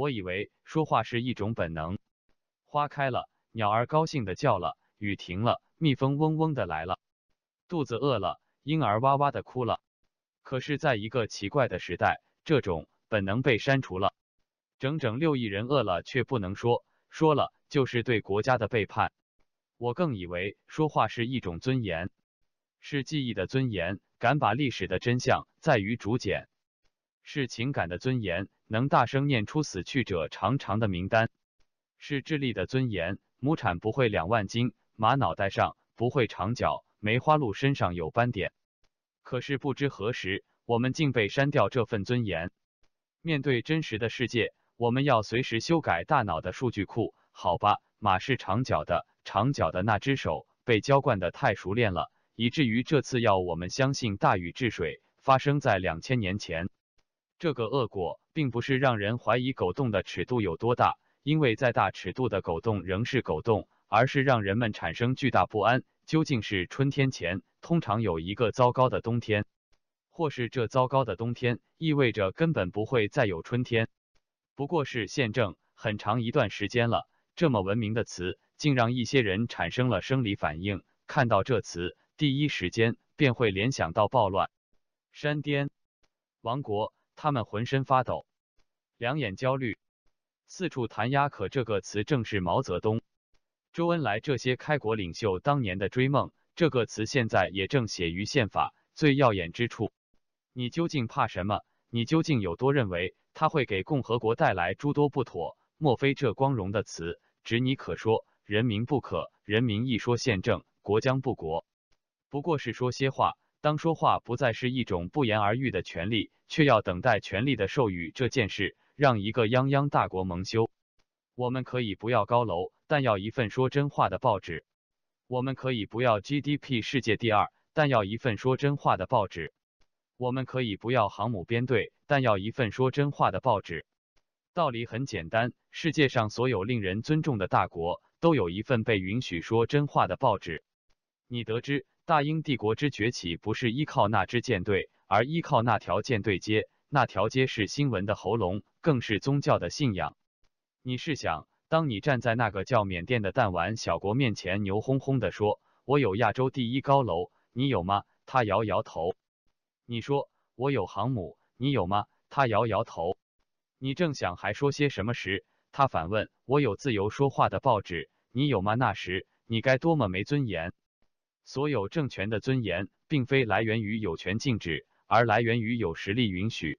我以为说话是一种本能。花开了，鸟儿高兴的叫了，雨停了，蜜蜂嗡嗡的来了，肚子饿了，婴儿哇哇的哭了。可是，在一个奇怪的时代，这种本能被删除了。整整六亿人饿了却不能说，说了就是对国家的背叛。我更以为说话是一种尊严，是记忆的尊严，敢把历史的真相在于竹简；是情感的尊严，能大声念出死去者长长的名单；是智力的尊严，亩产不会两万斤，马脑袋上不会长角，梅花鹿身上有斑点。可是不知何时，我们竟被删掉这份尊严。面对真实的世界。我们要随时修改大脑的数据库，好吧？马是长角的，长角的那只手被浇灌的太熟练了，以至于这次要我们相信大禹治水发生在两千年前。这个恶果并不是让人怀疑狗洞的尺度有多大，因为再大尺度的狗洞仍是狗洞，而是让人们产生巨大不安。究竟是春天前通常有一个糟糕的冬天，或是这糟糕的冬天意味着根本不会再有春天？不过是宪政很长一段时间了，这么文明的词，竟让一些人产生了生理反应。看到这词，第一时间便会联想到暴乱、山巅、王国，他们浑身发抖，两眼焦虑，四处弹压。可这个词正是毛泽东、周恩来这些开国领袖当年的追梦。这个词现在也正写于宪法最耀眼之处。你究竟怕什么？你究竟有多认为？它会给共和国带来诸多不妥，莫非这光荣的词，只你可说，人民不可？人民一说宪政，国将不国。不过是说些话。当说话不再是一种不言而喻的权利，却要等待权力的授予这件事，让一个泱泱大国蒙羞。我们可以不要高楼，但要一份说真话的报纸；我们可以不要 GDP 世界第二，但要一份说真话的报纸。我们可以不要航母编队，但要一份说真话的报纸。道理很简单，世界上所有令人尊重的大国都有一份被允许说真话的报纸。你得知大英帝国之崛起不是依靠那支舰队，而依靠那条舰队街。那条街是新闻的喉咙，更是宗教的信仰。你试想，当你站在那个叫缅甸的弹丸小国面前，牛哄哄的说：“我有亚洲第一高楼，你有吗？”他摇摇头。你说我有航母，你有吗？他摇摇头。你正想还说些什么时，他反问：我有自由说话的报纸，你有吗？那时你该多么没尊严！所有政权的尊严，并非来源于有权禁止，而来源于有实力允许。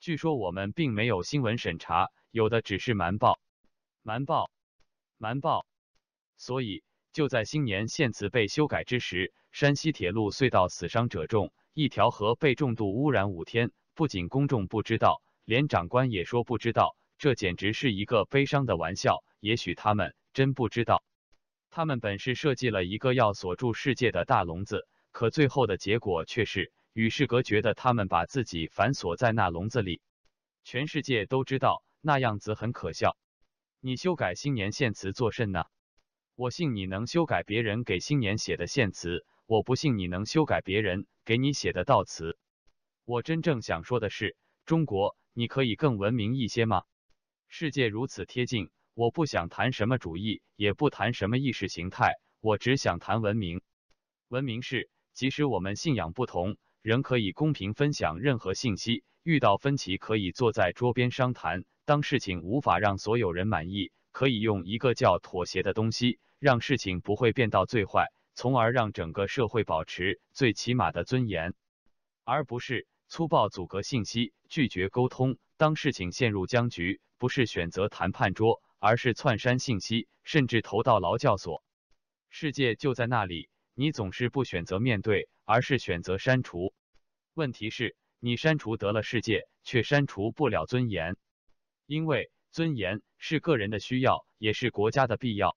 据说我们并没有新闻审查，有的只是瞒报，瞒报，瞒报。所以就在新年献词被修改之时，山西铁路隧道死伤者众。一条河被重度污染五天，不仅公众不知道，连长官也说不知道，这简直是一个悲伤的玩笑。也许他们真不知道，他们本是设计了一个要锁住世界的大笼子，可最后的结果却是与世隔绝的。他们把自己反锁在那笼子里，全世界都知道那样子很可笑。你修改新年献词作甚呢？我信你能修改别人给新年写的献词。我不信你能修改别人给你写的悼词。我真正想说的是，中国，你可以更文明一些吗？世界如此贴近，我不想谈什么主义，也不谈什么意识形态，我只想谈文明。文明是，即使我们信仰不同，仍可以公平分享任何信息。遇到分歧，可以坐在桌边商谈。当事情无法让所有人满意，可以用一个叫妥协的东西，让事情不会变到最坏。从而让整个社会保持最起码的尊严，而不是粗暴阻隔信息、拒绝沟通。当事情陷入僵局，不是选择谈判桌，而是窜删信息，甚至投到劳教所。世界就在那里，你总是不选择面对，而是选择删除。问题是，你删除得了世界，却删除不了尊严，因为尊严是个人的需要，也是国家的必要。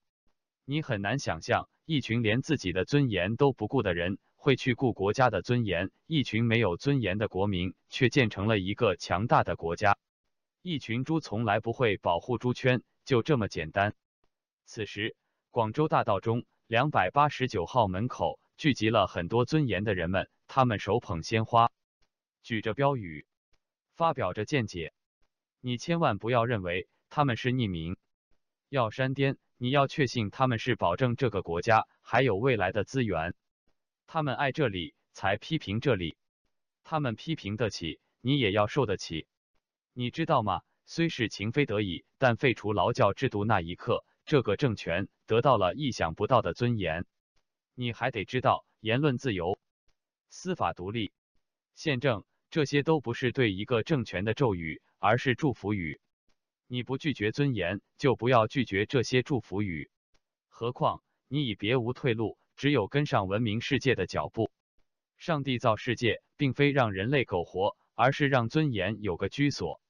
你很难想象。一群连自己的尊严都不顾的人，会去顾国家的尊严；一群没有尊严的国民，却建成了一个强大的国家。一群猪从来不会保护猪圈，就这么简单。此时，广州大道中两百八十九号门口聚集了很多尊严的人们，他们手捧鲜花，举着标语，发表着见解。你千万不要认为他们是匿名，要删颠，你要确信他们是保证这个国家还有未来的资源。他们爱这里，才批评这里。他们批评得起，你也要受得起。你知道吗？虽是情非得已，但废除劳教制度那一刻，这个政权得到了意想不到的尊严。你还得知道，言论自由、司法独立、宪政，这些都不是对一个政权的咒语，而是祝福语。你不拒绝尊严，就不要拒绝这些祝福语。何况你已别无退路，只有跟上文明世界的脚步。上帝造世界，并非让人类苟活，而是让尊严有个居所。